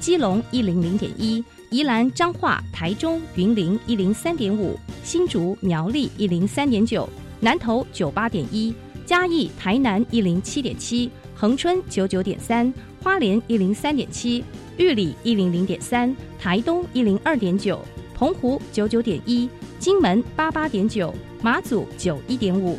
基隆一零零点一，宜兰彰化、台中、云林一零三点五，新竹苗栗一零三点九，南投九八点一，嘉义台南一零七点七，恒春九九点三，花莲一零三点七，玉里一零零点三，台东一零二点九，澎湖九九点一，金门八八点九，马祖九一点五。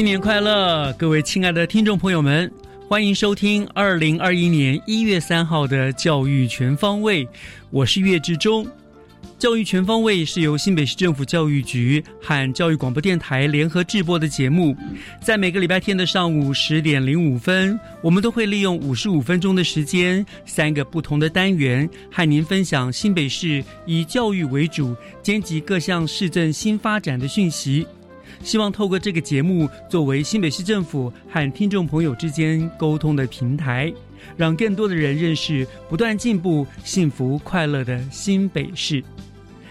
新年快乐，各位亲爱的听众朋友们，欢迎收听二零二一年一月三号的《教育全方位》，我是岳志忠。教育全方位是由新北市政府教育局和教育广播电台联合制播的节目，在每个礼拜天的上午十点零五分，我们都会利用五十五分钟的时间，三个不同的单元，和您分享新北市以教育为主，兼及各项市政新发展的讯息。希望透过这个节目，作为新北市政府和听众朋友之间沟通的平台，让更多的人认识不断进步、幸福快乐的新北市。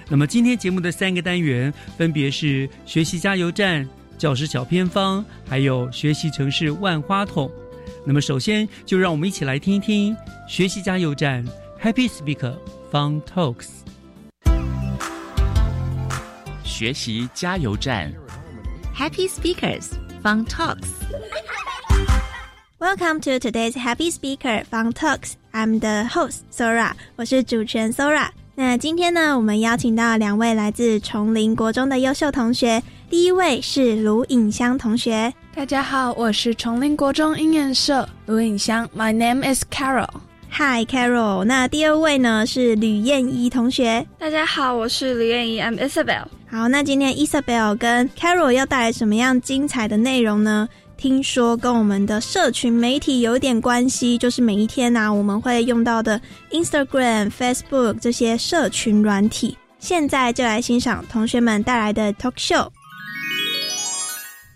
那么今天节目的三个单元分别是学习加油站、教师小偏方，还有学习城市万花筒。那么首先就让我们一起来听一听学习加油站 Happy Speaker Fun Talks。学习加油站。Happy Speakers Fun Talks。 Welcome to today's Happy Speaker Fun Talks. I'm the host Sora，我是主持人 Sora。那今天呢，我们邀请到两位来自崇林国中的优秀同学。第一位是卢颖香同学，大家好，我是崇林国中音乐社卢颖香，My name is Carol。 Hi Carol。那第二位呢是吕燕怡同学。大家好，我是吕燕怡，I'm Isabel。 好，那今天 Isabel 跟 Carol 要带来什么样精彩的内容呢？听说跟我们的社群媒体有一点关系，就是每一天呢、啊，我们会用到的 Instagram、Facebook 这些社群软体。现在就来欣赏同学们带来的 talk show。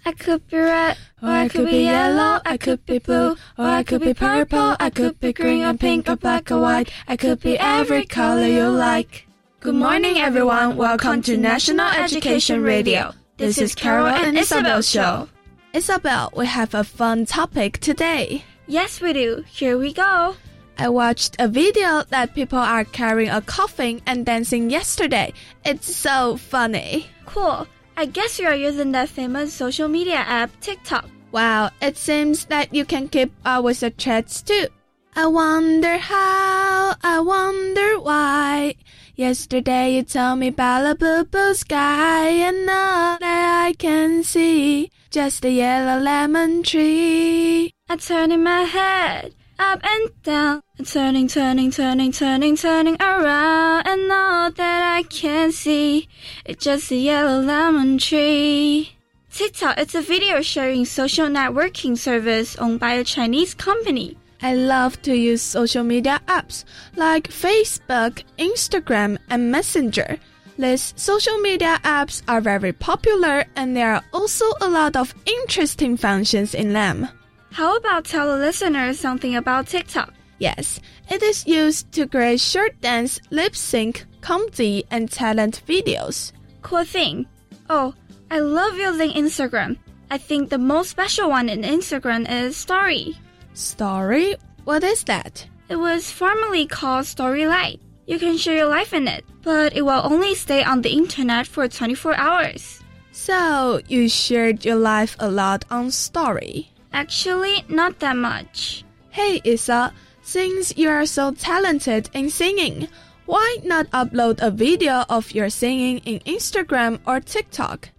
I could be red, or I could be yellow, I could be blue, or I could be purple, I could be green or pink or black or white, I could be every color you like. Good morning, everyone. Welcome to National Education Radio. This is Carol and Isabel's show. Isabel, we have a fun topic today. Yes, we do. Here we go. I watched a video that people are carrying a coffin and dancing yesterday. It's so funny. Cool. I guess you are using that famous social media app TikTok. Wow, it seems that you can keep up with the trends too. I wonder how, I wonder why. Yesterday you told me about a blue blue sky and now that I can see just a yellow lemon tree. I'm turning my head up and down. I'm turning, turning, turning, turning, turning around. And all that I can see is just a yellow lemon tree. TikTok is a video sharing social networking service owned by a Chinese company. I love to use social media apps like Facebook, Instagram, and Messenger. These social media apps are very popular and there are also a lot of interesting functions in them. How about tell the listeners something about TikTok? Yes, it is used to create short dance, lip sync, comedy, and talent videos. Cool thing. Oh, I love using Instagram. I think the most special one in Instagram is Story. Story? What is that? It was formerly called Story Light. You can share your life in it, but it will only stay on the internet for 24 hours. So, you shared your life a lot on Story. Actually, not that much. Hey, Isa, since you are so talented in singing, why not upload a video of your singing in Instagram or TikTok?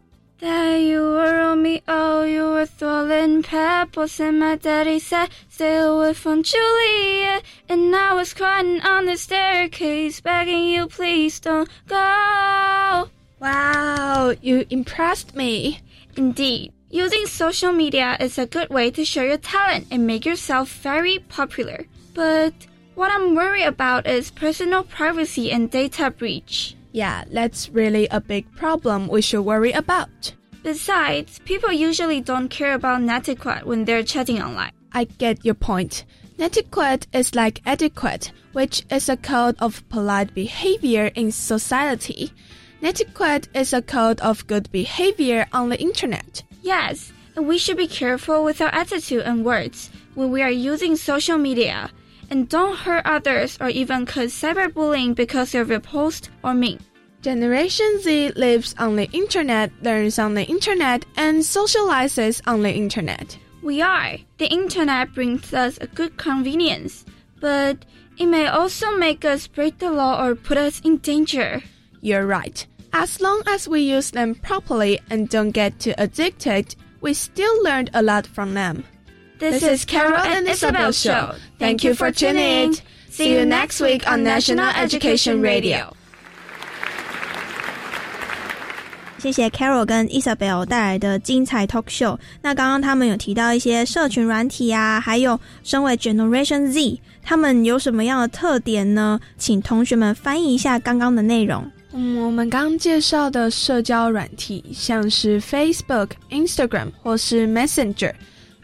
That you were on me, oh, you were throwing pebbles, and my daddy said, stay away from Julia. And I was crying on the staircase, begging you, please don't go. Wow, you impressed me. Indeed, using social media is a good way to show your talent and make yourself very popular. But what I'm worried about is personal privacy and data breach. Yeah, that's really a big problem we should worry about. Besides, people usually don't care about netiquette when they're chatting online. I get your point. Netiquette is like etiquette, which is a code of polite behavior in society. Netiquette is a code of good behavior on the internet. Yes, and we should be careful with our attitude and words when we are using social media. And don't hurt others or even cause cyberbullying because of your post or meme. Generation Z lives on the internet, learns on the internet, and socializes on the internet. We are. The internet brings us a good convenience, but it may also make us break the law or put us in danger. You're right. As long as we use them properly and don't get too addicted, we still learn a lot from them. This, is Carol and Isabel Show. Thank you for tuning in. See you next week on National Education Radio. 谢谢 Carol 跟 Isabel 带来的精彩 talk show。那刚刚他们有提到一些社群软体啊，还有身为 Generation Z，他们有什么样的特点呢？请同学们翻译一下刚刚的内容。嗯，我们刚介绍的社交软体，像是 Facebook、Instagram 或是 Messenger，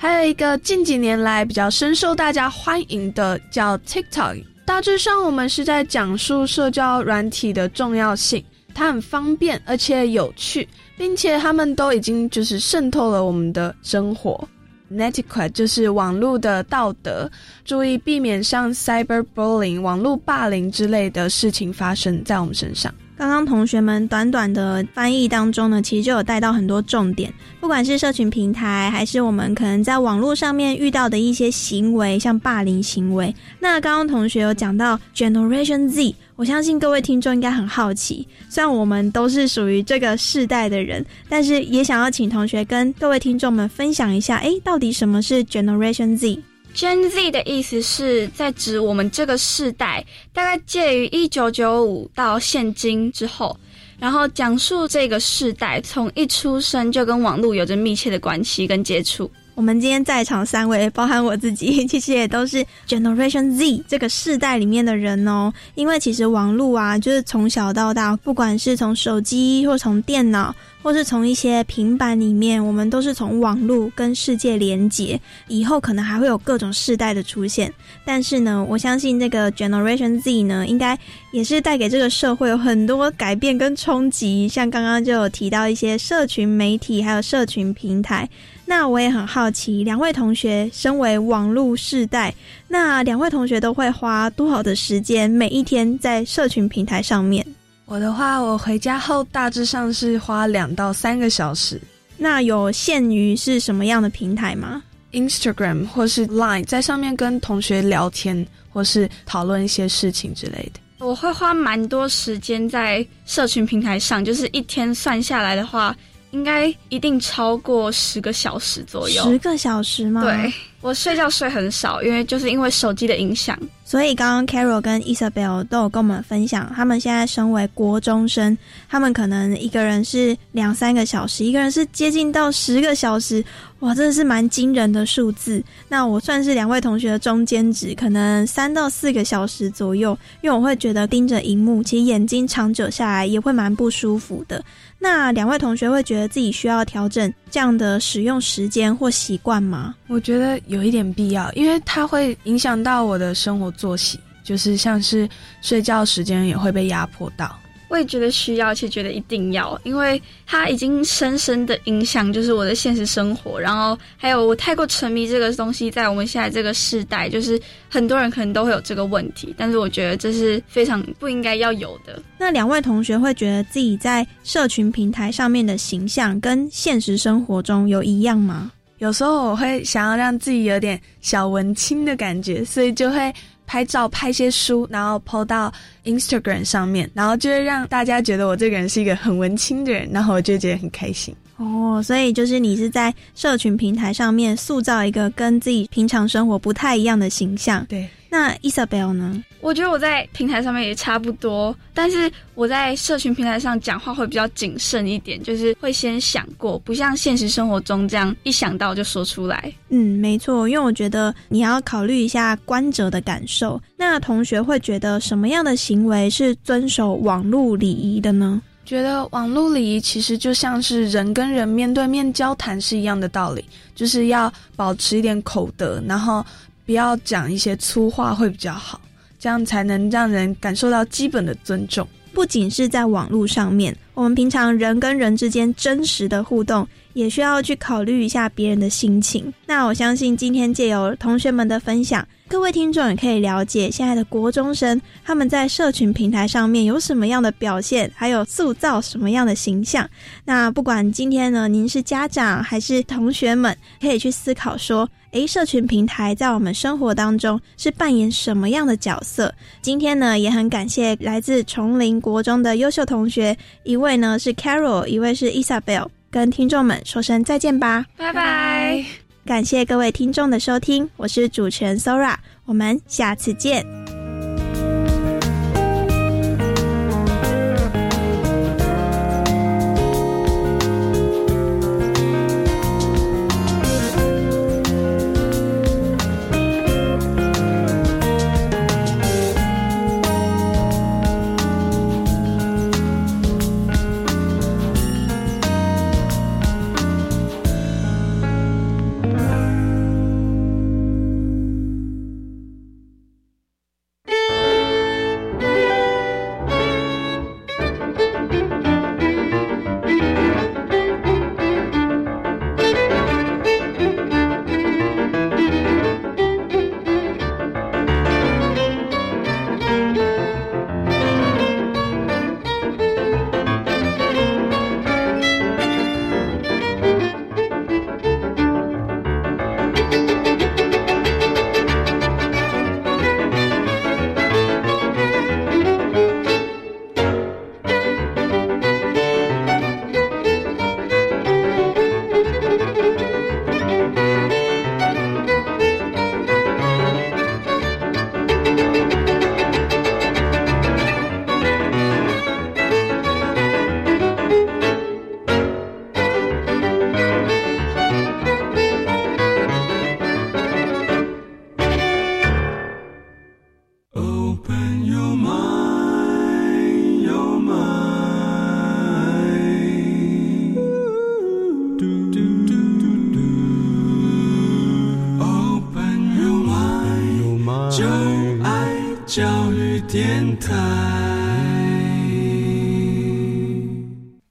还有一个近几年来比较深受大家欢迎的叫 TikTok。大致上，我们是在讲述社交软体的重要性。它很方便，而且有趣，并且他们都已经就是渗透了我们的生活。Netiquette 就是网络的道德，注意避免像 cyberbullying 网络霸凌之类的事情发生在我们身上。刚刚同学们短短的翻译当中呢，其实就有带到很多重点，不管是社群平台，还是我们可能在网络上面遇到的一些行为，像霸凌行为。那刚刚同学有讲到 Generation Z，我相信各位听众应该很好奇，虽然我们都是属于这个世代的人，但是也想要请同学跟各位听众们分享一下，诶，到底什么是 Generation Z？Gen Z 的意思是在指我们这个世代，大概介于一九九五到现今之后，然后讲述这个世代从一出生就跟网络有着密切的关系跟接触。我们今天在场三位，包含我自己，其实也都是 Generation Z 这个世代里面的人哦。因为其实网络啊，就是从小到大，不管是从手机或从电脑，或是从一些平板里面，我们都是从网络跟世界连接。以后可能还会有各种世代的出现，但是呢，我相信这个 Generation Z 呢，应该也是带给这个社会有很多改变跟冲击。像刚刚就有提到一些社群媒体，还有社群平台。那我也很好奇，两位同学身为网络世代，那两位同学都会花多少的时间每一天在社群平台上面？我的话，我回家后大致上是花两到三个小时。那有限于是什么样的平台吗？Instagram 或是 Line，在上面跟同学聊天，或是讨论一些事情之类的。我会花蛮多时间在社群平台上，就是一天算下来的话。应该一定超过十个小时左右。十个小时吗？对，我睡觉睡很少，因为就是因为手机的影响。所以刚刚 Carol 跟 Isabel 都有跟我们分享，他们现在身为国中生，他们可能一个人是两三个小时，一个人是接近到十个小时，哇，真的是蛮惊人的数字。那我算是两位同学的中间值，可能三到四个小时左右，因为我会觉得盯着荧幕，其实眼睛长久下来也会蛮不舒服的。那两位同学会觉得自己需要调整这样的使用时间或习惯吗？我觉得有一点必要，因为它会影响到我的生活作息，就是像是睡觉时间也会被压迫到。我也觉得需要，且觉得一定要，因为它已经深深的影响，就是我的现实生活。然后还有我太过沉迷这个东西，在我们现在这个时代，就是很多人可能都会有这个问题。但是我觉得这是非常不应该要有的。那两位同学会觉得自己在社群平台上面的形象跟现实生活中有一样吗？有时候我会想要让自己有点小文青的感觉，所以就会。拍照拍些书，然后 po 到 Instagram 上面，然后就会让大家觉得我这个人是一个很文青的人，然后我就觉得很开心。哦，所以就是你是在社群平台上面塑造一个跟自己平常生活不太一样的形象。对，那 Isabel 呢？我觉得我在平台上面也差不多，但是我在社群平台上讲话会比较谨慎一点，就是会先想过，不像现实生活中这样一想到就说出来。嗯，没错，因为我觉得你要考虑一下观者的感受。那同学会觉得什么样的行为是遵守网络礼仪的呢？觉得网络礼仪其实就像是人跟人面对面交谈是一样的道理，就是要保持一点口德，然后不要讲一些粗话会比较好，这样才能让人感受到基本的尊重。不仅是在网络上面，我们平常人跟人之间真实的互动。也需要去考虑一下别人的心情。那我相信今天借由同学们的分享，各位听众也可以了解现在的国中生他们在社群平台上面有什么样的表现，还有塑造什么样的形象。那不管今天呢，您是家长还是同学们，可以去思考说：诶，社群平台在我们生活当中是扮演什么样的角色？今天呢，也很感谢来自崇林国中的优秀同学，一位呢是 Carol，一位是 Isabel。跟听众们说声再见吧，拜拜！感谢各位听众的收听，我是主持人 Sora，我们下次见。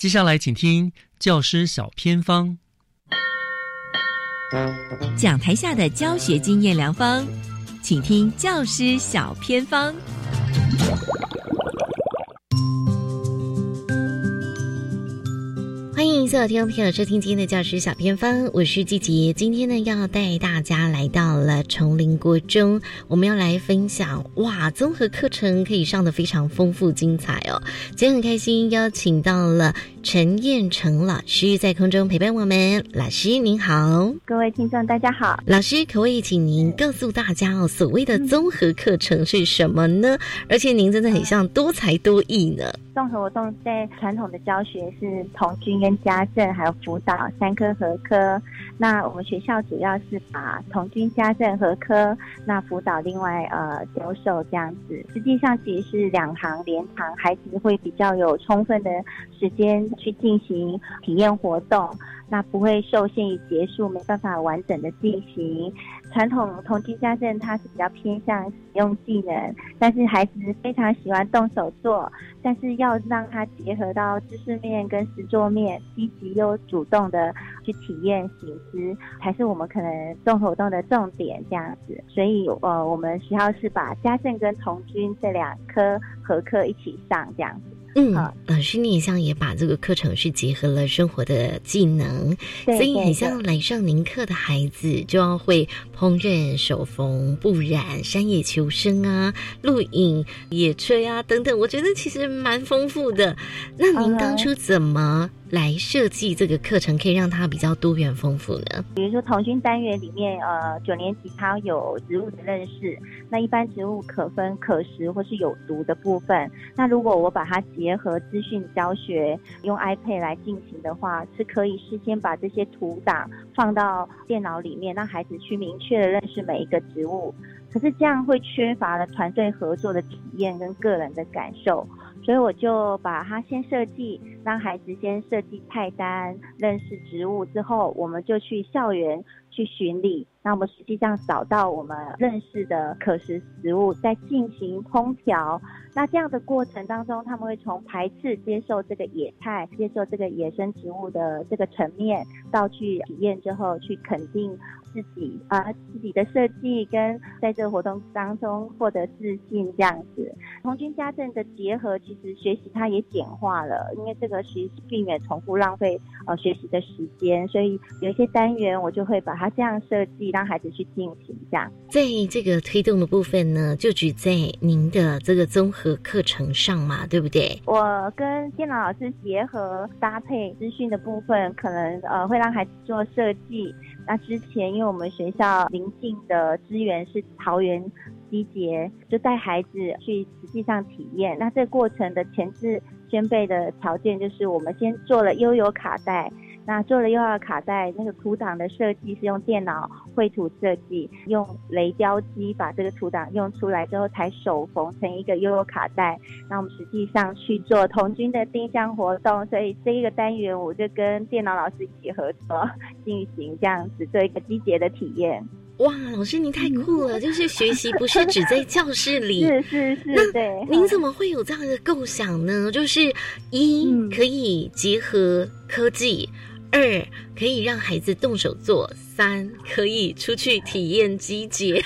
接下来，请听教师小偏方，讲台下的教学经验良方，请听教师小偏方。欢迎所有听众朋友收听今天的教师小偏方，我是季杰。今天呢，要带大家来到了崇林国中，我们要来分享哇，综合课程可以上的非常丰富精彩哦。今天很开心邀请到了陈彦成老师在空中陪伴我们。老师您好，各位听众大家好。老师可不可以请您告诉大家哦，所谓的综合课程是什么呢？而且您真的很像多才多艺呢。综合活动在传统的教学是童军跟家政还有辅导三科合科，那我们学校主要是把童军家政合科，那辅导另外呃丢手这样子。实际上其实是两行连堂，孩子会比较有充分的时间去进行体验活动。那不会受限于结束，没办法完整的进行。传统童军家政它是比较偏向使用技能，但是孩子非常喜欢动手做，但是要让他结合到知识面跟实作面，积极又主动的去体验行知，才是我们可能综合活动的重点这样子。所以呃，我们学校是把家政跟童军这两科合课一起上这样子。嗯，老师，你也像也把这个课程是结合了生活的技能，所以很像来上您课的孩子就要会烹饪、手缝、布染、山野求生啊、露营、野炊啊等等。我觉得其实蛮丰富的。那您当初怎么来设计这个课程，可以让它比较多元丰富呢？比如说童军单元里面，呃，九年级它有植物的认识，那一般植物可分可食或是有毒的部分。那如果我把它结合资讯教学，用 iPad 来进行的话，是可以事先把这些图档放到电脑里面，让孩子去明确的认识每一个植物。可是这样会缺乏了团队合作的体验跟个人的感受，所以我就把它先设计，让孩子先设计菜单，认识植物之后，我们就去校园去巡礼。那我们实际上找到我们认识的可食食物，再进行烹调。那这样的过程当中，他们会从排斥接受这个野菜、接受这个野生植物的这个层面，到去体验之后去肯定自己啊自己的设计，跟在这个活动当中获得自信这样子。童军家政的结合，其实学习它也简化了，因为这个其实避免重复浪费呃学习的时间，所以有一些单元我就会把它这样设计。让孩子去进行这样，在这个推动的部分呢，就举在您的这个综合课程上嘛，对不对？我跟电脑老师结合搭配资讯的部分，可能呃会让孩子做设计。那之前因为我们学校临近的资源是桃园集结，就带孩子去实际上体验。那这个过程的前置先备的条件就是我们先做了悠游卡带。那做了又要卡带，那个图档的设计是用电脑绘图设计，用雷雕机把这个图档用出来之后，才手缝成一个悠悠卡带。那我们实际上去做童军的定向活动，所以这一个单元我就跟电脑老师一起合作进行这样子做一个机节的体验。哇，老师您太酷了！就是学习不是只在教室里，是是是，对。您怎么会有这样的构想呢？就是一可以结合科技。二可以让孩子动手做，三可以出去体验机节，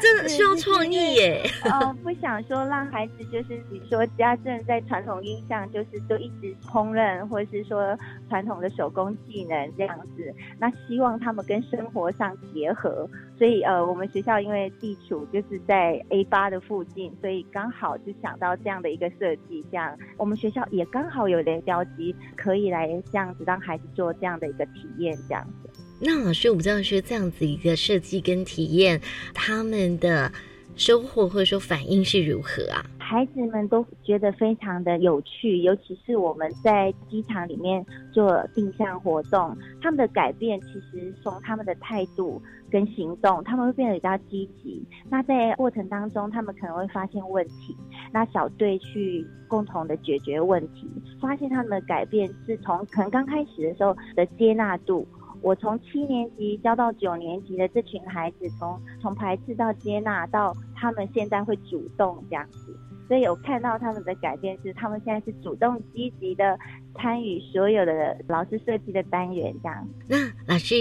真 的需要创意耶。呃，不想说让孩子就是比如说家政在传统印象就是都一直烹饪，或者是说传统的手工技能这样子。那希望他们跟生活上结合，所以呃，我们学校因为地处就是在 A 八的附近，所以刚好就想到这样的一个设计，这样我们学校也刚好有雷雕机，可以来这样子。让孩子做这样的一个体验，这样子。那老师，我不知道说这样子一个设计跟体验，他们的收获或者说反应是如何啊？孩子们都觉得非常的有趣，尤其是我们在机场里面做定向活动，他们的改变其实从他们的态度跟行动，他们会变得比较积极。那在过程当中，他们可能会发现问题，那小队去共同的解决问题，发现他们的改变是从可能刚开始的时候的接纳度。我从七年级教到九年级的这群孩子，从从排斥到接纳，到他们现在会主动这样子。所以有看到他们的改变，是他们现在是主动积极的参与所有的老师设计的单元，这样。那老师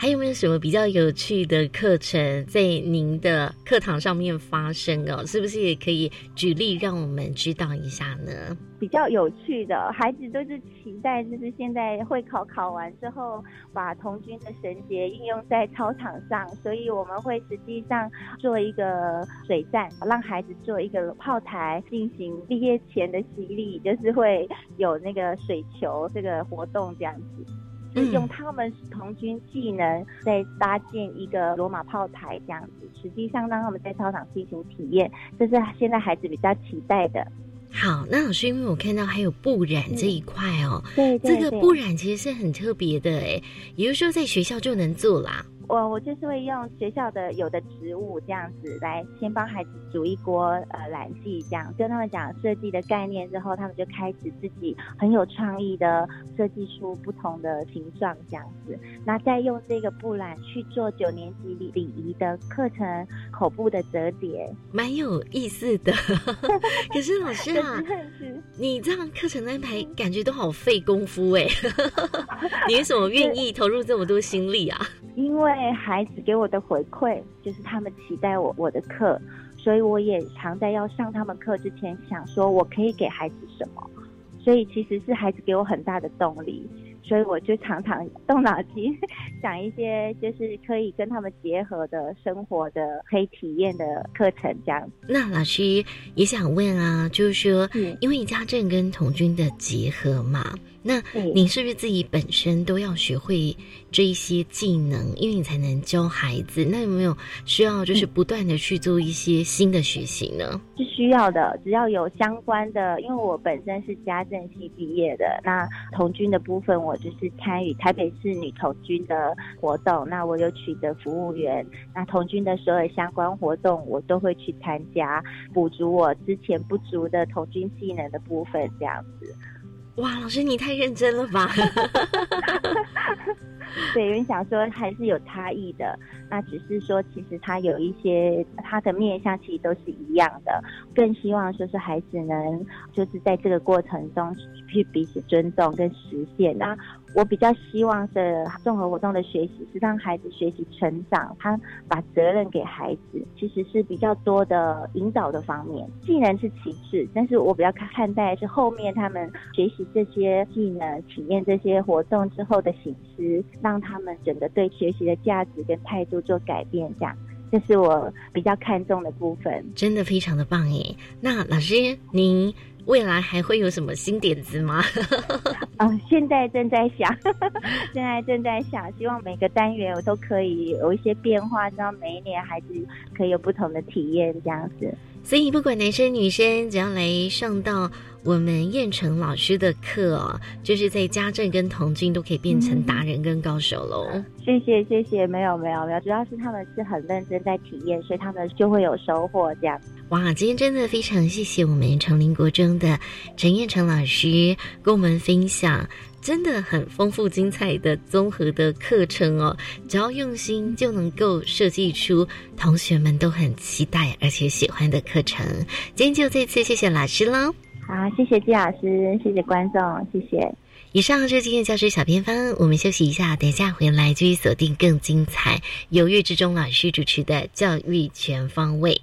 还有没有什么比较有趣的课程在您的课堂上面发生哦？是不是也可以举例让我们知道一下呢？比较有趣的孩子都是期待，就是现在会考考完之后，把童军的绳结应用在操场上，所以我们会实际上做一个水站，让孩子做一个炮台，进行毕业前的洗礼，就是会有那个水球这个活动这样子，就是用他们童军技能在搭建一个罗马炮台这样子，实际上让他们在操场进行体验，这是现在孩子比较期待的。好，那老师，因为我看到还有布染这一块哦，对，这个布染其实是很特别的哎，也就是说在学校就能做啦。我我就是会用学校的有的植物这样子来先帮孩子煮一锅呃蓝剂，这样跟他们讲设计的概念之后，他们就开始自己很有创意的设计出不同的形状这样子。那再用这个布染去做九年级礼礼仪的课程口部的折叠，蛮有意思的。可是老师啊，你这样课程安排感觉都好费功夫哎，你为什么愿意投入这么多心力啊？因为孩子给我的回馈就是他们期待我我的课，所以我也常在要上他们课之前想说我可以给孩子什么，所以其实是孩子给我很大的动力，所以我就常常动脑筋 想一些就是可以跟他们结合的生活的可以体验的课程这样。那老师也想问啊，就是说因为家政跟童军的结合嘛。那你是不是自己本身都要学会这一些技能，因为你才能教孩子？那有没有需要就是不断的去做一些新的学习呢？是需要的，只要有相关的，因为我本身是家政系毕业的，那童军的部分我就是参与台北市女童军的活动，那我有取得服务员，那童军的所有相关活动我都会去参加，补足我之前不足的童军技能的部分，这样子。哇，老师你太认真了吧！对，因为想说还是有差异的，那只是说其实他有一些他的面相其实都是一样的，更希望说是孩子能就是在这个过程中去彼此尊重跟实现。那我比较希望的综合活动的学习是让孩子学习成长，他把责任给孩子，其实是比较多的引导的方面，技能是其次，但是我比较看看待是后面他们学习这些技能、体验这些活动之后的形式，让他们整个对学习的价值跟态度做改变，这样，这是我比较看重的部分。真的非常的棒耶！那老师您。未来还会有什么新点子吗？嗯，现在正在想，现在正在想，希望每个单元我都可以有一些变化，让每一年孩子可以有不同的体验，这样子。所以不管男生女生，只要来上到我们燕城老师的课哦，就是在家政跟童军都可以变成达人跟高手喽。谢谢谢谢，没有没有没有，主要是他们是很认真在体验，所以他们就会有收获这样。哇，今天真的非常谢谢我们成林国中的陈燕成老师跟我们分享，真的很丰富精彩的综合的课程哦。只要用心，就能够设计出同学们都很期待而且喜欢的课程。今天就再次谢谢老师喽。好，谢谢季老师，谢谢观众，谢谢。以上是今天教师小偏方，我们休息一下，等一下回来继续锁定更精彩，由岳志忠老师主持的教育全方位。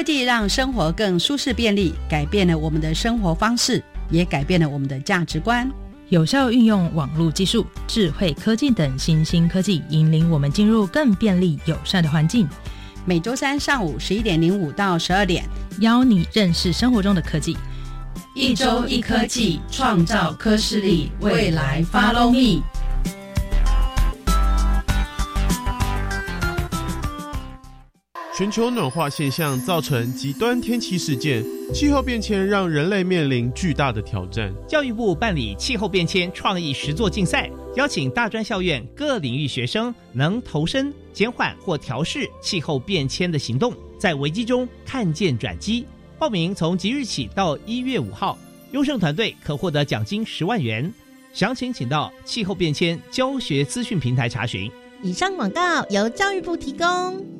科技让生活更舒适便利，改变了我们的生活方式，也改变了我们的价值观。有效运用网络技术、智慧科技等新兴科技，引领我们进入更便利友善的环境。每周三上午十一点零五到十二点，邀你认识生活中的科技。一周一科技，创造科视力，未来 Follow me。全球暖化现象造成极端天气事件，气候变迁让人类面临巨大的挑战。教育部办理气候变迁创意实作竞赛，邀请大专校院各领域学生能投身减缓或调试气候变迁的行动，在危机中看见转机。报名从即日起到一月五号，优胜团队可获得奖金十万元。详情请到气候变迁教学资讯平台查询。以上广告由教育部提供。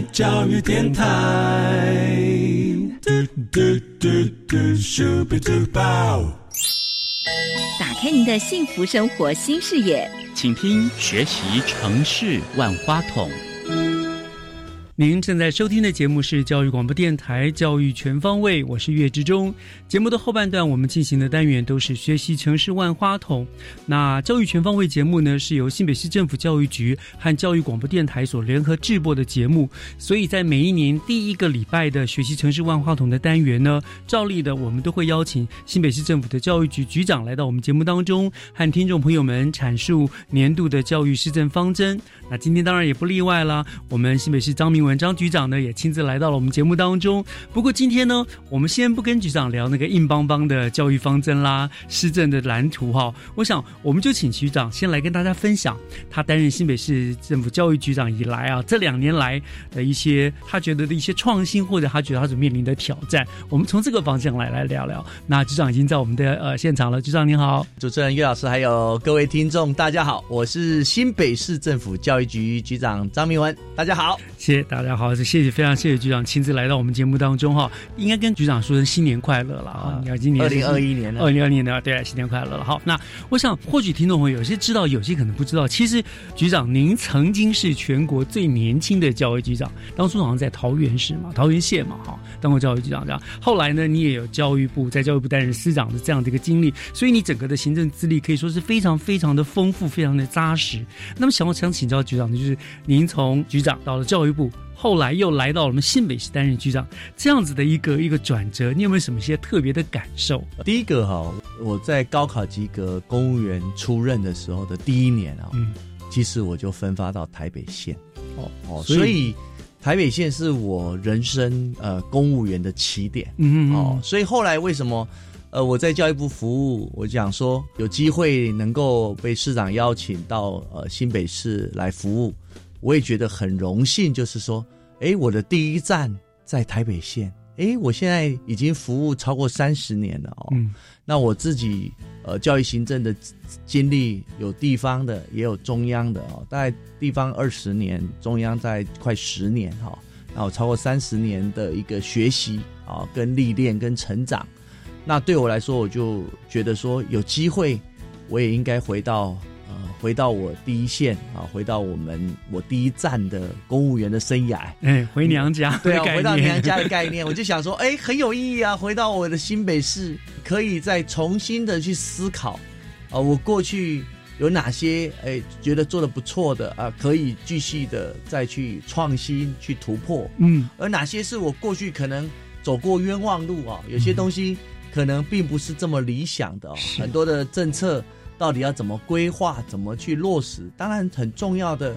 教育电台。打开您的幸福生活新视野，请听学习城市万花筒。您正在收听的节目是教育广播电台《教育全方位》，我是岳志忠。节目的后半段，我们进行的单元都是学习城市万花筒。那《教育全方位》节目呢，是由新北市政府教育局和教育广播电台所联合制播的节目。所以在每一年第一个礼拜的学习城市万花筒的单元呢，照例的我们都会邀请新北市政府的教育局局长来到我们节目当中，和听众朋友们阐述年度的教育施政方针。那今天当然也不例外啦，我们新北市张明文。张局长呢也亲自来到了我们节目当中。不过今天呢，我们先不跟局长聊那个硬邦邦的教育方针啦、施政的蓝图哈。我想，我们就请局长先来跟大家分享他担任新北市政府教育局长以来啊，这两年来的一些他觉得的一些创新，或者他觉得他所面临的挑战。我们从这个方向来来聊聊。那局长已经在我们的呃现场了，局长您好，主持人岳老师，还有各位听众，大家好，我是新北市政府教育局局长张明文，大家好，谢谢大。家好，谢谢，非常谢谢局长亲自来到我们节目当中哈，应该跟局长说声新年快乐了啊！你要今年二零二一年二零二一年的对，新年快乐了。好，那我想或许听众朋友有些知道，有些可能不知道，其实局长您曾经是全国最年轻的教育局长，当初好像在桃园市嘛，桃园县嘛哈，当过教育局长这样。后来呢，你也有教育部在教育部担任司长的这样的一个经历，所以你整个的行政资历可以说是非常非常的丰富，非常的扎实。那么想我想请教局长的就是您从局长到了教育部。后来又来到我们新北市担任局长，这样子的一个一个转折，你有没有什么一些特别的感受？第一个哈，我在高考及格公务员出任的时候的第一年啊，嗯，其实我就分发到台北县，哦哦，所以台北县是我人生呃公务员的起点，嗯哦，所以后来为什么呃我在教育部服务，我讲说有机会能够被市长邀请到呃新北市来服务。我也觉得很荣幸，就是说，哎，我的第一站在台北县，哎，我现在已经服务超过三十年了哦。嗯，那我自己呃教育行政的经历有地方的，也有中央的哦，大概地方二十年，中央在快十年哈。那我超过三十年的一个学习啊，跟历练跟成长，那对我来说，我就觉得说有机会，我也应该回到。回到我第一线啊，回到我们我第一站的公务员的生涯，哎，回娘家，对啊，回到娘家的概念，我就想说，哎，很有意义啊！回到我的新北市，可以再重新的去思考啊，我过去有哪些哎觉得做的不错的啊，可以继续的再去创新、去突破，嗯，而哪些是我过去可能走过冤枉路啊，有些东西可能并不是这么理想的，很多的政策。到底要怎么规划，怎么去落实？当然很重要的，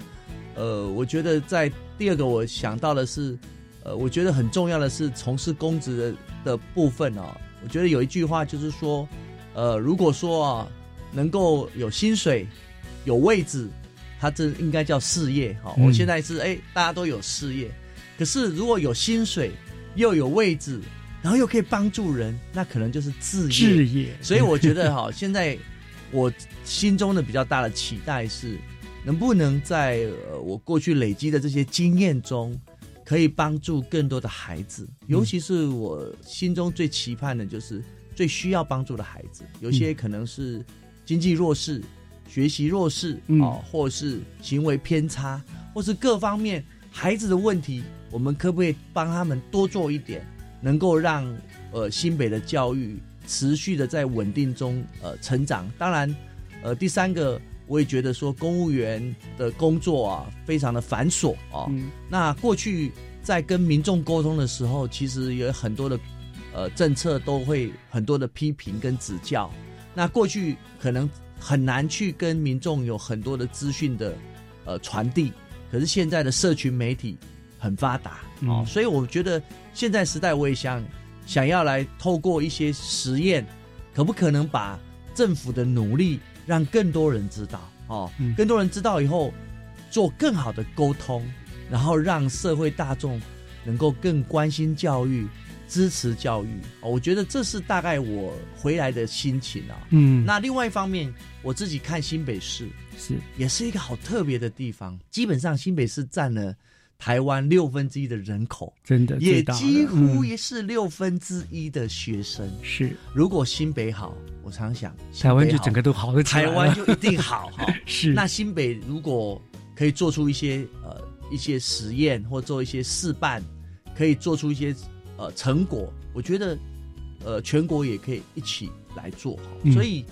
呃，我觉得在第二个我想到的是，呃，我觉得很重要的是从事公职的的部分哦。我觉得有一句话就是说，呃，如果说啊能够有薪水、有位置，它这应该叫事业哈。我现在是哎，大家都有事业，可是如果有薪水又有位置，然后又可以帮助人，那可能就是置业。置业。所以我觉得哈，现在。我心中的比较大的期待是，能不能在我过去累积的这些经验中，可以帮助更多的孩子，尤其是我心中最期盼的就是最需要帮助的孩子，有些可能是经济弱势、学习弱势啊，或是行为偏差，或是各方面孩子的问题，我们可不可以帮他们多做一点，能够让呃新北的教育。持续的在稳定中呃成长，当然，呃第三个我也觉得说公务员的工作啊非常的繁琐啊，那过去在跟民众沟通的时候，其实有很多的呃政策都会很多的批评跟指教，那过去可能很难去跟民众有很多的资讯的呃传递，可是现在的社群媒体很发达啊，所以我觉得现在时代我也想。想要来透过一些实验，可不可能把政府的努力让更多人知道？哦，更多人知道以后，做更好的沟通，然后让社会大众能够更关心教育、支持教育。我觉得这是大概我回来的心情啊。嗯，那另外一方面，我自己看新北市是也是一个好特别的地方。基本上新北市占了。台湾六分之一的人口，真的也几乎也是六分之一的学生。是，如果新北好，我常想，台湾就整个都好了，台湾就一定好哈。是，那新北如果可以做出一些呃一些实验，或做一些示范，可以做出一些呃成果，我觉得呃全国也可以一起来做好。所以，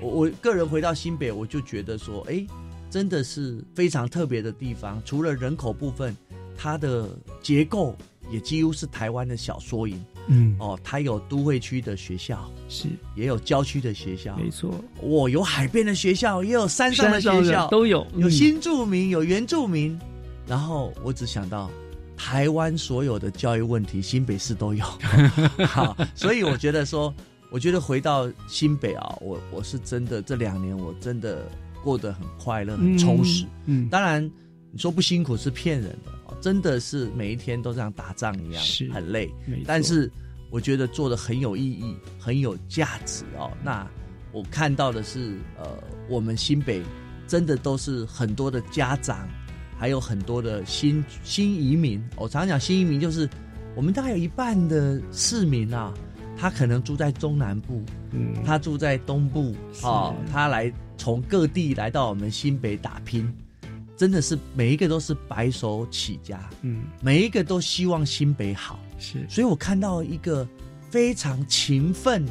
我我个人回到新北，我就觉得说，哎。真的是非常特别的地方，除了人口部分，它的结构也几乎是台湾的小缩影。嗯，哦，它有都会区的学校，是也有郊区的学校，没错。我有海边的学校，也有山上的学校，都有。有新住民，有原住民。然后我只想到，台湾所有的教育问题，新北市都有。好，所以我觉得说，我觉得回到新北啊，我我是真的这两年，我真的。过得很快乐，很充实。嗯，当然，你说不辛苦是骗人的真的是每一天都像打仗一样，是很累。但是我觉得做的很有意义，很有价值哦。那我看到的是，呃，我们新北真的都是很多的家长，还有很多的新新移民。我常讲新移民，就是我们大概有一半的市民啊，他可能住在中南部，嗯，他住在东部，哦，他来。从各地来到我们新北打拼，真的是每一个都是白手起家，嗯，每一个都希望新北好，是，所以我看到一个非常勤奋、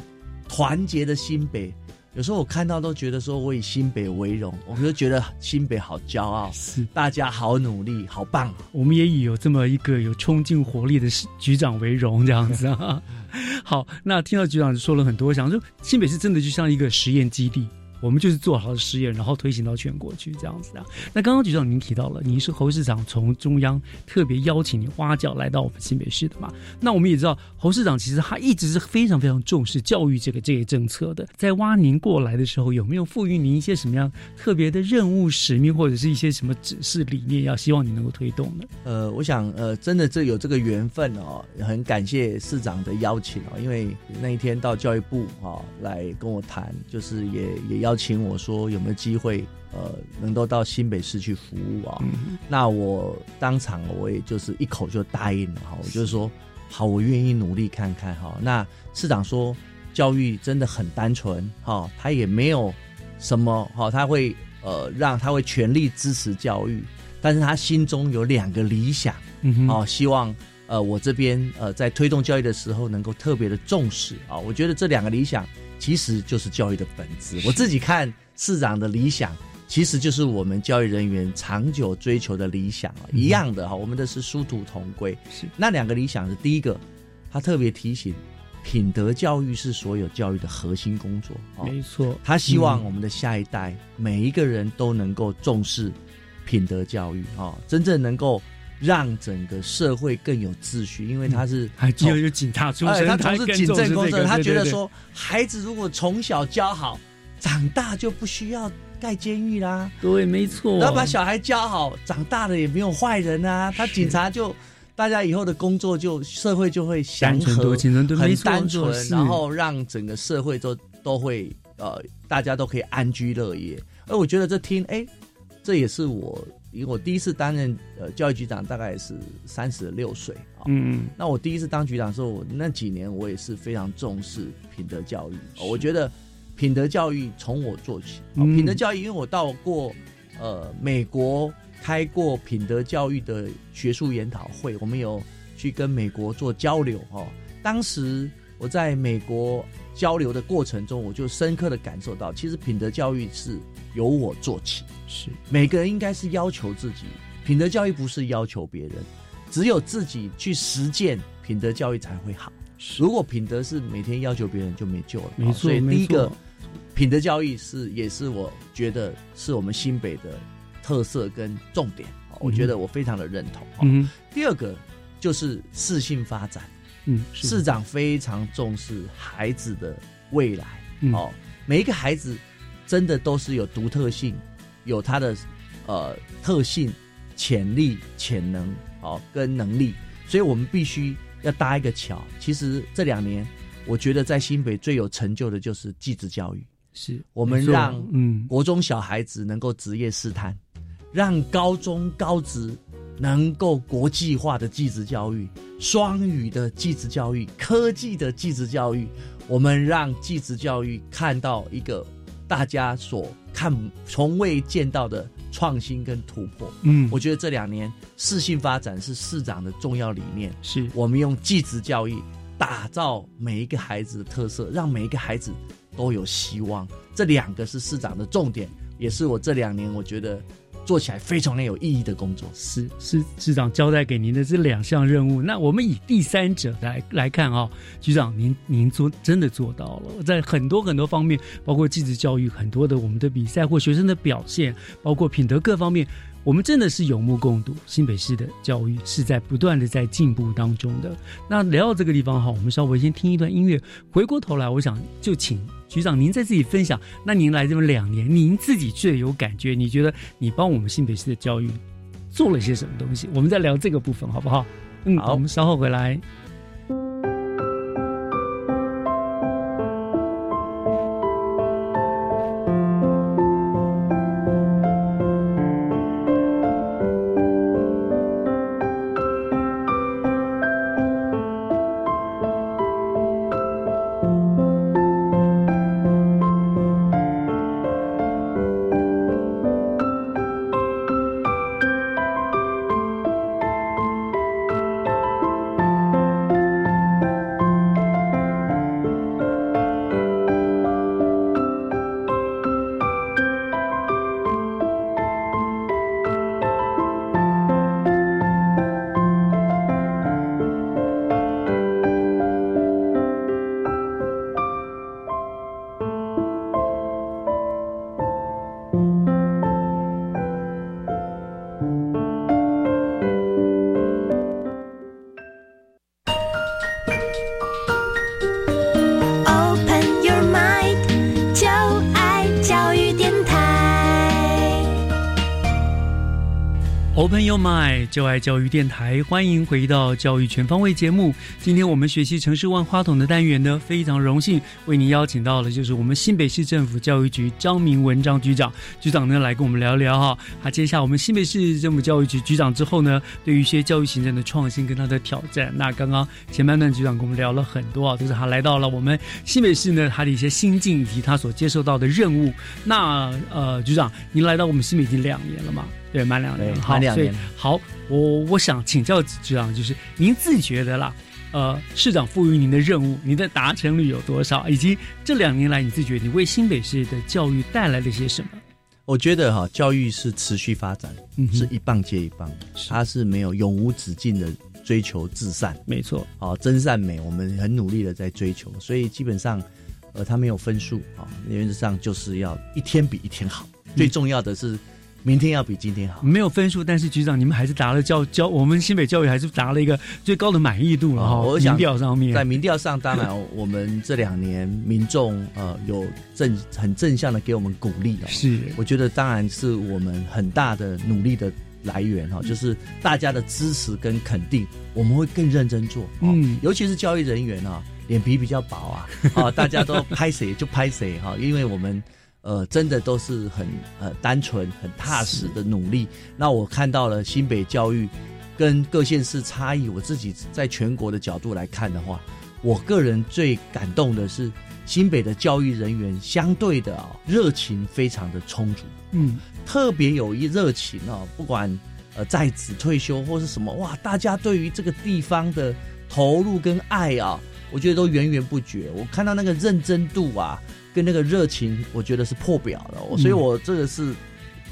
团结的新北，有时候我看到都觉得说我以新北为荣，我就觉得新北好骄傲，是，大家好努力，好棒，我们也以有这么一个有冲劲活力的局长为荣，这样子啊。好，那听到局长说了很多，想说新北是真的就像一个实验基地。我们就是做好的实验，然后推行到全国去这样子的。那刚刚局长您提到了，您是侯市长从中央特别邀请你挖角来到我们新北市的嘛？那我们也知道，侯市长其实他一直是非常非常重视教育这个这个政策的。在挖您过来的时候，有没有赋予您一些什么样特别的任务使命，或者是一些什么指示理念，要希望你能够推动呢？呃，我想，呃，真的这有这个缘分哦，很感谢市长的邀请哦，因为那一天到教育部啊来跟我谈，就是也也邀。请我说有没有机会，呃，能够到新北市去服务啊？那我当场我也就是一口就答应了哈，我就是说好，我愿意努力看看哈。那市长说教育真的很单纯哈，他也没有什么哈，他会呃，让他会全力支持教育，但是他心中有两个理想，嗯哦，希望呃我这边呃在推动教育的时候能够特别的重视啊。我觉得这两个理想其实就是教育的本质。我自己看市长的理想，其实就是我们教育人员长久追求的理想啊，一样的哈。我们的是殊途同归。是那两个理想是第一个，他特别提醒。品德教育是所有教育的核心工作，没错。他希望我们的下一代每一个人都能够重视品德教育啊，真正能够让整个社会更有秩序。因为他是还有有警察出身，他从事警政工作，他觉得说孩子如果从小教好，长大就不需要盖监狱啦。对，没错。然后把小孩教好，长大了也没有坏人啊，他警察就。大家以后的工作就社会就会祥和，很单纯，然后让整个社会都都会呃，大家都可以安居乐业。而我觉得这听哎，这也是我因为我第一次担任呃教育局长，大概是三十六岁啊。嗯，那我第一次当局长的时候，我那几年我也是非常重视品德教育。我觉得品德教育从我做起，品德教育，因为我到过呃美国。开过品德教育的学术研讨会，我们有去跟美国做交流哦。当时我在美国交流的过程中，我就深刻的感受到，其实品德教育是由我做起，是每个人应该是要求自己，品德教育不是要求别人，只有自己去实践品德教育才会好。如果品德是每天要求别人，就没救了。没错，所以第一个品德教育是也是我觉得是我们新北的。特色跟重点，我觉得我非常的认同。嗯，第二个就是适性发展。嗯，市长非常重视孩子的未来。哦，每一个孩子真的都是有独特性，有他的呃特性、潜力、潜能，哦，跟能力。所以我们必须要搭一个桥。其实这两年，我觉得在新北最有成就的就是继职教育。是我们让嗯国中小孩子能够职业试探。让高中高职能够国际化的技职教育、双语的技职教育、科技的技职教育，我们让技职教育看到一个大家所看从未见到的创新跟突破。嗯，我觉得这两年适性发展是市长的重要理念，是我们用技职教育打造每一个孩子的特色，让每一个孩子都有希望。这两个是市长的重点，也是我这两年我觉得。做起来非常有意义的工作，是是市长交代给您的这两项任务。那我们以第三者来来看啊，局长您您做真的做到了，在很多很多方面，包括继职教育，很多的我们的比赛或学生的表现，包括品德各方面。我们真的是有目共睹，新北市的教育是在不断的在进步当中的。那聊到这个地方哈，我们稍微先听一段音乐，回过头来，我想就请局长您在自己分享。那您来这么两年，您自己最有感觉，你觉得你帮我们新北市的教育做了些什么东西？我们再聊这个部分好不好？嗯，好，我们稍后回来。就爱教育电台，欢迎回到教育全方位节目。今天我们学习城市万花筒的单元呢，非常荣幸为您邀请到的就是我们新北市政府教育局张明文张局长。局长呢来跟我们聊聊哈，他接下我们新北市政府教育局局长之后呢，对于一些教育行政的创新跟他的挑战。那刚刚前半段局长跟我们聊了很多啊，都是他来到了我们新北市呢，他的一些心境以及他所接受到的任务。那呃，局长，您来到我们新北已经两年了嘛？对，满两年，满两年。好，我我想请教局长，就是您自己觉得啦，呃，市长赋予您的任务，您的达成率有多少？以及这两年来，你自己觉得你为新北市的教育带来了些什么？我觉得哈，教育是持续发展，是一棒接一棒，它是没有永无止境的追求至善。没错，好，真善美，我们很努力的在追求，所以基本上，呃，它没有分数啊，原则上就是要一天比一天好。最重要的是。明天要比今天好，没有分数，但是局长你们还是达了教教，我们新北教育还是达了一个最高的满意度了哈。民调上面，在民调上，当然我们这两年民众呃有正很正向的给我们鼓励哦。是，我觉得当然是我们很大的努力的来源哈，就是大家的支持跟肯定，我们会更认真做。嗯，尤其是教育人员啊，脸皮比较薄啊，啊，大家都拍谁就拍谁哈，因为我们。呃，真的都是很呃单纯、很踏实的努力。那我看到了新北教育跟各县市差异，我自己在全国的角度来看的话，我个人最感动的是新北的教育人员相对的啊热情非常的充足，嗯，特别有一热情哦，不管呃在职退休或是什么，哇，大家对于这个地方的投入跟爱啊，我觉得都源源不绝。我看到那个认真度啊。跟那个热情，我觉得是破表的，所以我这个是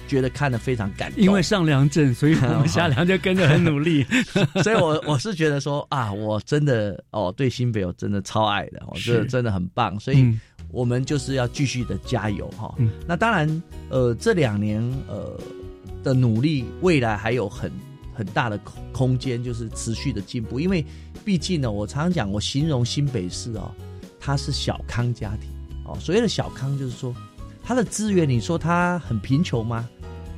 觉得看的非常感动。因为上梁正，所以我们下梁就跟着很努力，所以我我是觉得说啊，我真的哦，对新北我真的超爱的，我觉得真的很棒，所以我们就是要继续的加油哈。那当然，呃，这两年呃的努力，未来还有很很大的空空间，就是持续的进步。因为毕竟呢，我常常讲，我形容新北市哦，它是小康家庭。哦，所谓的小康就是说，他的资源，你说他很贫穷吗？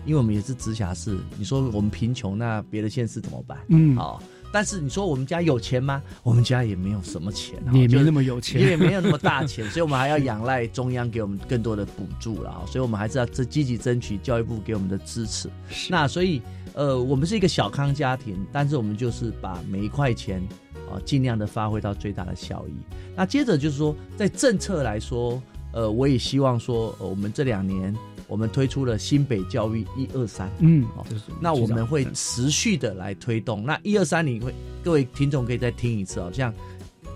因为我们也是直辖市，你说我们贫穷，那别的县市怎么办？嗯，哦，但是你说我们家有钱吗？我们家也没有什么钱，也没那么有钱，也没有那么大钱，所以我们还要仰赖中央给我们更多的补助了啊所以我们还是要积极争取教育部给我们的支持。那所以，呃，我们是一个小康家庭，但是我们就是把每一块钱。啊，尽量的发挥到最大的效益。那接着就是说，在政策来说，呃，我也希望说，我们这两年我们推出了新北教育一二三，嗯，那我们会持续的来推动。那一二三，你会各位听众可以再听一次哦，像。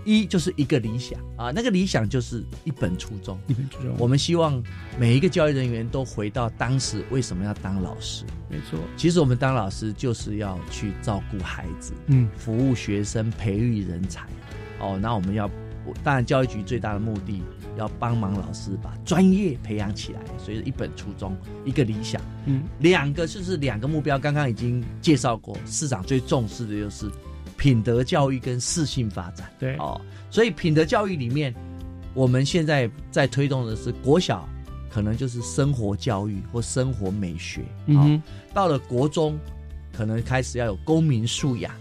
一就是一个理想啊，那个理想就是一本初衷。一本初衷，我们希望每一个教育人员都回到当时为什么要当老师。没错，其实我们当老师就是要去照顾孩子，嗯，服务学生，培育人才。哦，那我们要，当然教育局最大的目的要帮忙老师把专业培养起来。所以一本初衷，一个理想，嗯，两个就是两个目标。刚刚已经介绍过，市长最重视的就是。品德教育跟适性发展，对。哦，所以品德教育里面，我们现在在推动的是国小，可能就是生活教育或生活美学，嗯，到了国中，可能开始要有公民素养，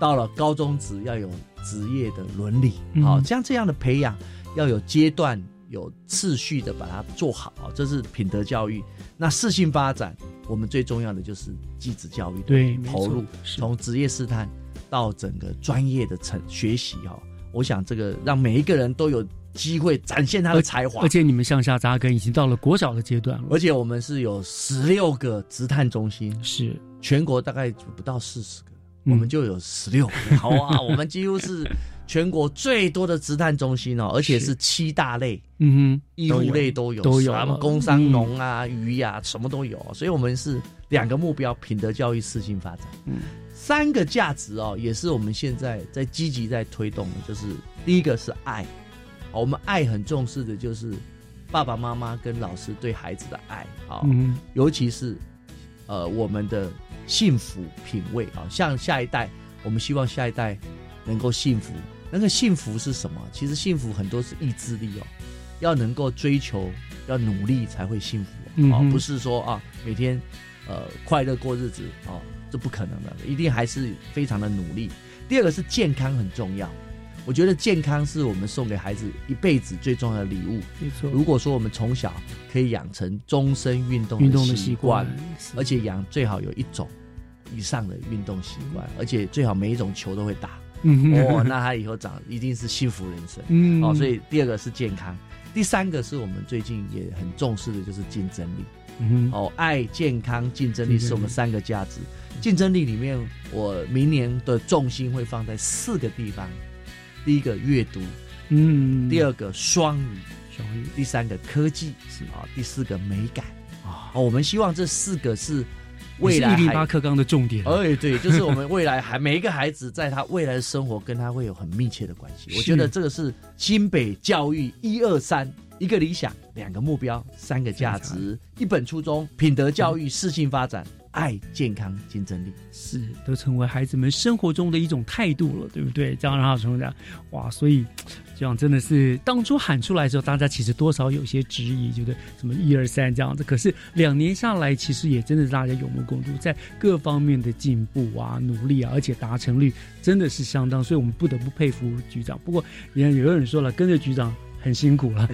到了高中职要有职业的伦理，好，像这样的培养要有阶段、有次序的把它做好，这是品德教育。那适性发展，我们最重要的就是继子教育对投入，从职业试探。到整个专业的成学习哈，我想这个让每一个人都有机会展现他的才华。而且你们向下扎根已经到了国小的阶段了。而且我们是有十六个职探中心，是全国大概不到四十个，我们就有十六个。好啊，我们几乎是全国最多的职探中心哦，而且是七大类，嗯哼，医务类都有，都有什么工商农啊、渔呀，什么都有。所以我们是两个目标：品德教育、适性发展。嗯。三个价值哦，也是我们现在在积极在推动的，就是第一个是爱，我们爱很重视的就是爸爸妈妈跟老师对孩子的爱啊，尤其是呃我们的幸福品味啊，像下一代，我们希望下一代能够幸福。那个幸福是什么？其实幸福很多是意志力哦，要能够追求，要努力才会幸福啊，不是说啊每天呃快乐过日子啊。这不可能的，一定还是非常的努力。第二个是健康很重要，我觉得健康是我们送给孩子一辈子最重要的礼物。没错，如果说我们从小可以养成终身运动运动的习习惯，而且养最好有一种以上的运动习惯，而且最好每一种球都会打。嗯哦，那他以后长一定是幸福人生。嗯哦，所以第二个是健康，第三个是我们最近也很重视的，就是竞争力。嗯哦，爱、健康、竞争力是我们三个价值。竞争力里面，我明年的重心会放在四个地方：第一个阅读，嗯，第二个双语，双语，第三个科技，是。啊，第四个美感。啊。哦，我们希望这四个是未来一零八课纲的重点。哎，对，就是我们未来还每一个孩子在他未来的生活跟他会有很密切的关系。我觉得这个是新北教育一二三。一个理想，两个目标，三个价值，一本初衷，品德教育，适性发展，爱、健康、竞争力，是都成为孩子们生活中的一种态度了，对不对？这样让他成长，哇！所以这样真的是当初喊出来的时候，大家其实多少有些质疑，觉得什么一二三这样子。可是两年下来，其实也真的是大家有目共睹，在各方面的进步啊、努力啊，而且达成率真的是相当，所以我们不得不佩服局长。不过也有人说了，跟着局长。很辛苦了，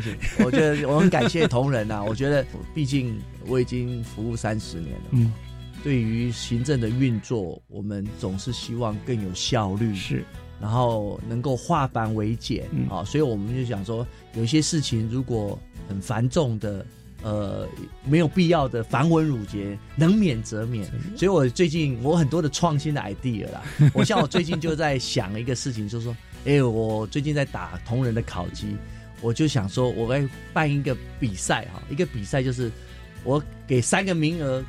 我觉得我很感谢同仁呐。我觉得，毕竟我已经服务三十年了，嗯，对于行政的运作，我们总是希望更有效率，是，然后能够化繁为简啊。所以我们就想说，有些事情如果很繁重的，呃，没有必要的繁文缛节，能免则免。所以我最近我很多的创新的 idea 啦。我像我最近就在想一个事情，就是说，哎，我最近在打同仁的考级。我就想说，我该办一个比赛哈，一个比赛就是我给三个名额，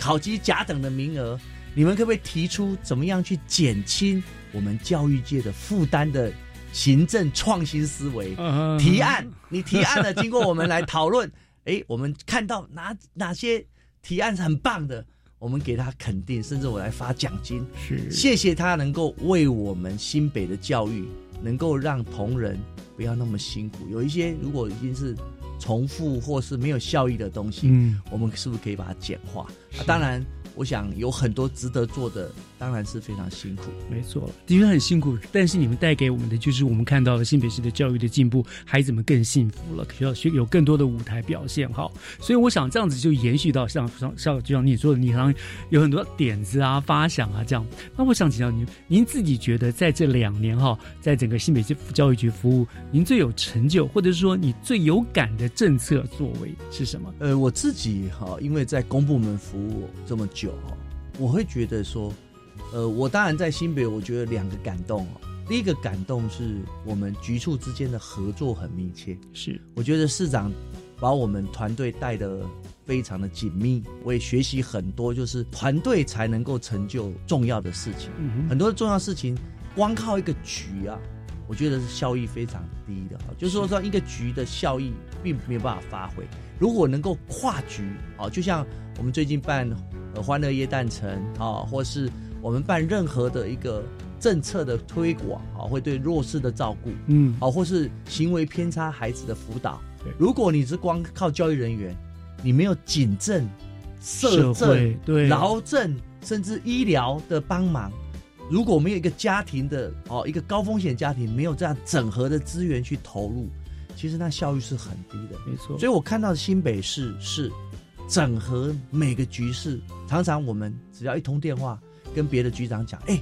考级甲等的名额，你们可不可以提出怎么样去减轻我们教育界的负担的行政创新思维提案？你提案了，经过我们来讨论，哎，我们看到哪哪些提案是很棒的，我们给他肯定，甚至我来发奖金，是谢谢他能够为我们新北的教育能够让同仁。不要那么辛苦，有一些如果已经是重复或是没有效益的东西，嗯，我们是不是可以把它简化？啊，当然，我想有很多值得做的，当然是非常辛苦。没错，的确很辛苦，但是你们带给我们的就是我们看到了新北市的教育的进步，孩子们更幸福了，需要学有更多的舞台表现哈。所以我想这样子就延续到像像像就像你说的，你好像有很多点子啊、发想啊这样。那我想请教您，您自己觉得在这两年哈，在整个新北市教育局服务，您最有成就，或者是说你最有感的政策作为是什么？呃，我自己哈，因为在公部门服务这么久，我会觉得说，呃，我当然在新北，我觉得两个感动哦。第一个感动是我们局处之间的合作很密切，是我觉得市长把我们团队带的非常的紧密，我也学习很多，就是团队才能够成就重要的事情。嗯很多重要事情光靠一个局啊，我觉得是效益非常低的哈。就是说，说一个局的效益并没有办法发挥。如果能够跨局啊，就像我们最近办呃欢乐夜诞城啊，或是我们办任何的一个政策的推广啊，会对弱势的照顾，嗯，啊，或是行为偏差孩子的辅导。如果你是光靠教育人员，你没有警政、社社政会、对劳政，甚至医疗的帮忙，如果没有一个家庭的哦，一个高风险家庭没有这样整合的资源去投入，其实那效率是很低的。没错，所以我看到新北市是整合每个局势，常常我们只要一通电话跟别的局长讲，哎，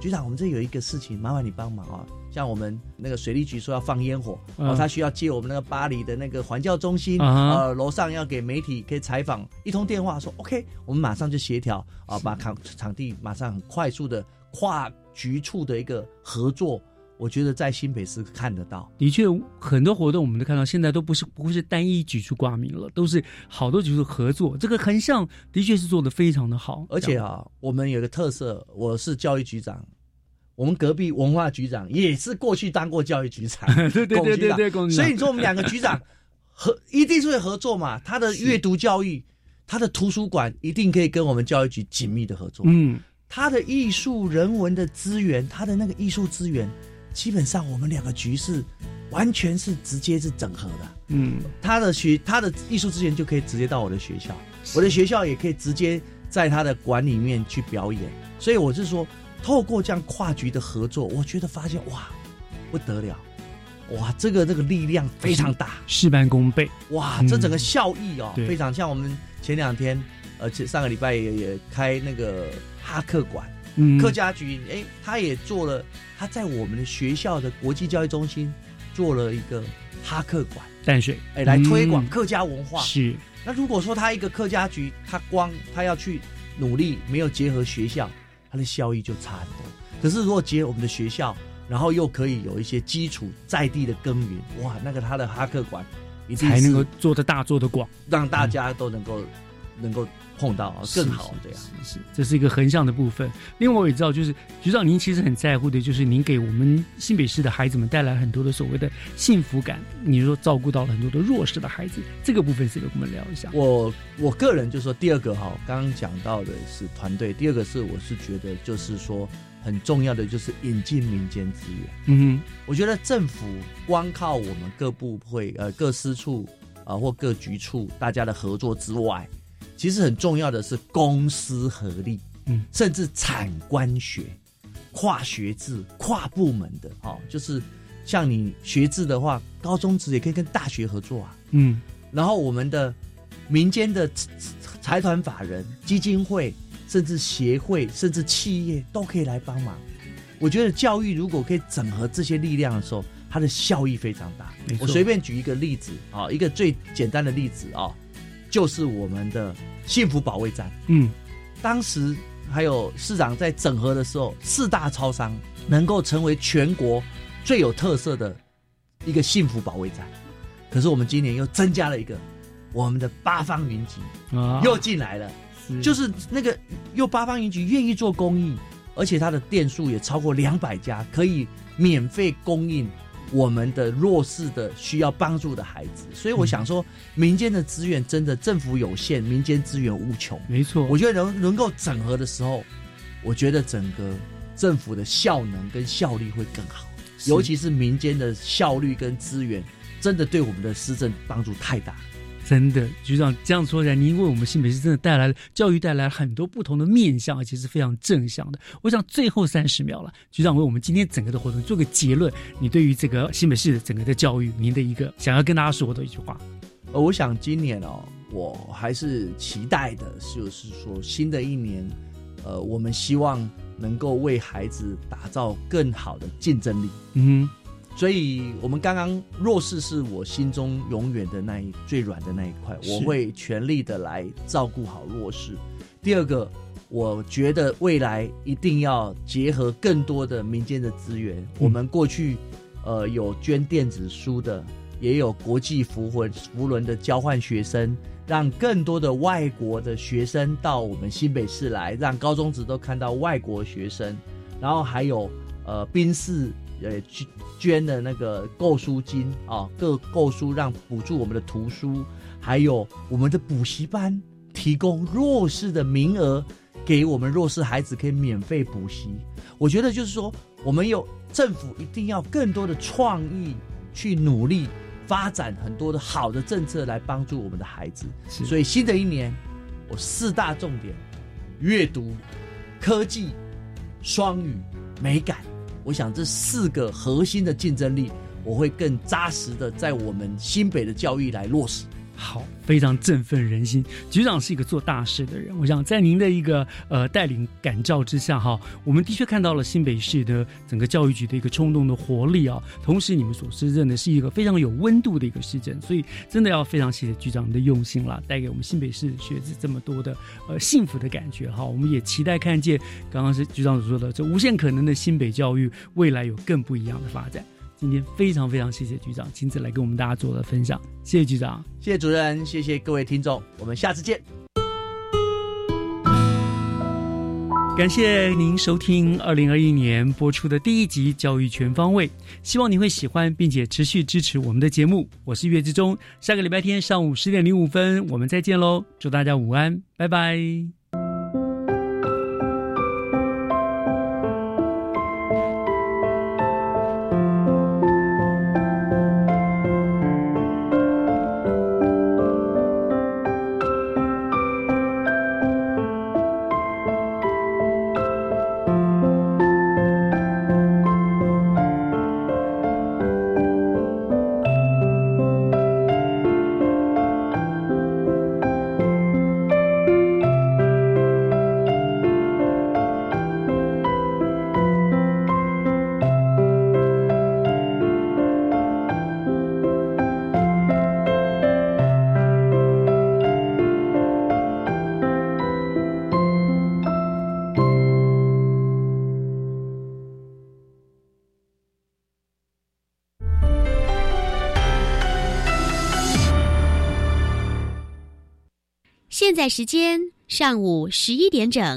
局长，我们这有一个事情，麻烦你帮忙啊。像我们那个水利局说要放烟火，嗯哦，他需要借我们那个巴黎的那个环教中心，嗯呃，楼上要给媒体可以采访，一通电话说 OK，我们马上就协调啊，把场场地马上很快速的跨局处的一个合作，我觉得在新北市看得到。的确，很多活动我们都看到，现在都不是不是单一局出挂名了，都是好多局出合作。这个横向的确是做的非常的好，而且啊，我们有个特色，我是教育局长，我们隔壁文化局长也是过去当过教育局长，对对对对对所以你说我们两个局长 合一定是会合作嘛？他的阅读教育，他的图书馆一定可以跟我们教育局紧密的合作。嗯，他的艺术人文的资源，他的那个艺术资源，基本上我们两个局是完全是直接是整合的。嗯，他的学他的艺术资源就可以直接到我的学校，我的学校也可以直接在他的馆里面去表演。所以我是说，透过这样跨局的合作，我觉得发现哇，不得了，哇，这个这个力量非常大，事半功倍。哇，嗯这整个效益哦，对。非常像我们前两天，而且上个礼拜也也开那个哈克馆，嗯客家局，哎，他也做了，他在我们的学校的国际教育中心做了一个哈克馆，淡水，哎，来推广嗯客家文化。是，那如果说他一个客家局，他光他要去努力，没有结合学校，它的效益就差很多。可是如果结合我们的学校，然后又可以有一些基础在地的耕耘，哇，那个他的哈克馆一定才能够做得大，做得广。让大家都能够、能够碰到啊更好这样。是，这是一个横向的部分。另外我也知道，就是局长您其实很在乎的，就是您给我们新北市的孩子们带来很多的所谓的幸福感。你说照顾到了很多的弱势的孩子，这个部分是不是跟我们聊一下？我我个人就说，第二个哈，刚刚讲到的是团队，第二个是我是觉得就是说很重要的就是引进民间资源。嗯我觉得政府光靠我们各部会呃各司处啊、或各局处大家的合作之外，其实很重要的是公私合力，嗯，甚至产官学、跨学制、跨部门的哦，就是像你学制的话，高中职也可以跟大学合作啊。嗯，然后我们的民间的财财团法人、基金会，甚至协会，甚至企业都可以来帮忙。我觉得教育如果可以整合这些力量的时候，它的效益非常大我随便举一个例子啊，一个最简单的例子啊，就是我们的幸福保卫战。嗯，当时还有市长在整合的时候，四大超商能够成为全国最有特色的一个幸福保卫战。可是我们今年又增加了一个，我们的八方云集啊又进来了，就是那个又八方云集愿意做公益，而且它的店数也超过两百家，可以免费供应我们的弱势的需要帮助的孩子。所以我想说，民间的资源真的政府有限，民间资源无穷。没错，我觉得能能够整合的时候，我觉得整个政府的效能跟效率会更好，尤其是民间的效率跟资源，真的对我们的施政帮助太大。真的，局长这样说起来，您为我们新北市真的带来了教育带来了很多不同的面向，而且是非常正向的。我想最后三十秒了，局长为我们今天整个的活动做个结论，你对于这个新北市的整个的教育，您的一个想要跟大家说的一句话。呃，我想今年哦，我还是期待的，就是说新的一年，呃，我们希望能够为孩子打造更好的竞争力。嗯所以，我们刚刚弱势是我心中永远的那一最软的那一块，我会全力的来照顾好弱势。第二个，我觉得未来一定要结合更多的民间的资源。我们过去，呃，有捐电子书的，也有国际福魂福轮的交换学生，让更多的外国的学生到我们新北市来，让高中职都看到外国学生，然后还有呃宾士呃捐捐的那个购书金啊，各购书让补助我们的图书，还有我们的补习班提供弱势的名额给我们弱势孩子可以免费补习。我觉得就是说，我们有政府一定要更多的创意去努力发展很多的好的政策来帮助我们的孩子。所以新的一年，我四大重点：阅读、科技、双语、美感。我想这四个核心的竞争力，我会更扎实的在我们新北的教育来落实。好，非常振奋人心。局长是一个做大事的人，我想在您的一个呃带领感召之下，哈，我们的确看到了新北市的整个教育局的一个冲动的活力啊。同时，你们所施政的是一个非常有温度的一个市政，所以真的要非常谢谢局长的用心啦，带给我们新北市学子这么多的呃幸福的感觉哈。我们也期待看见刚刚是局长所说的这无限可能的新北教育未来有更不一样的发展。今天非常非常谢谢局长亲自来跟我们大家做的分享，谢谢局长。谢谢主任人，谢谢各位听众，我们下次见。感谢您收听二零二一年播出的第一集《教育全方位》，希望你会喜欢，并且持续支持我们的节目。我是岳志忠，下个礼拜天上午十点零五分，我们再见喽！祝大家午安，拜拜。时间上午十一点整。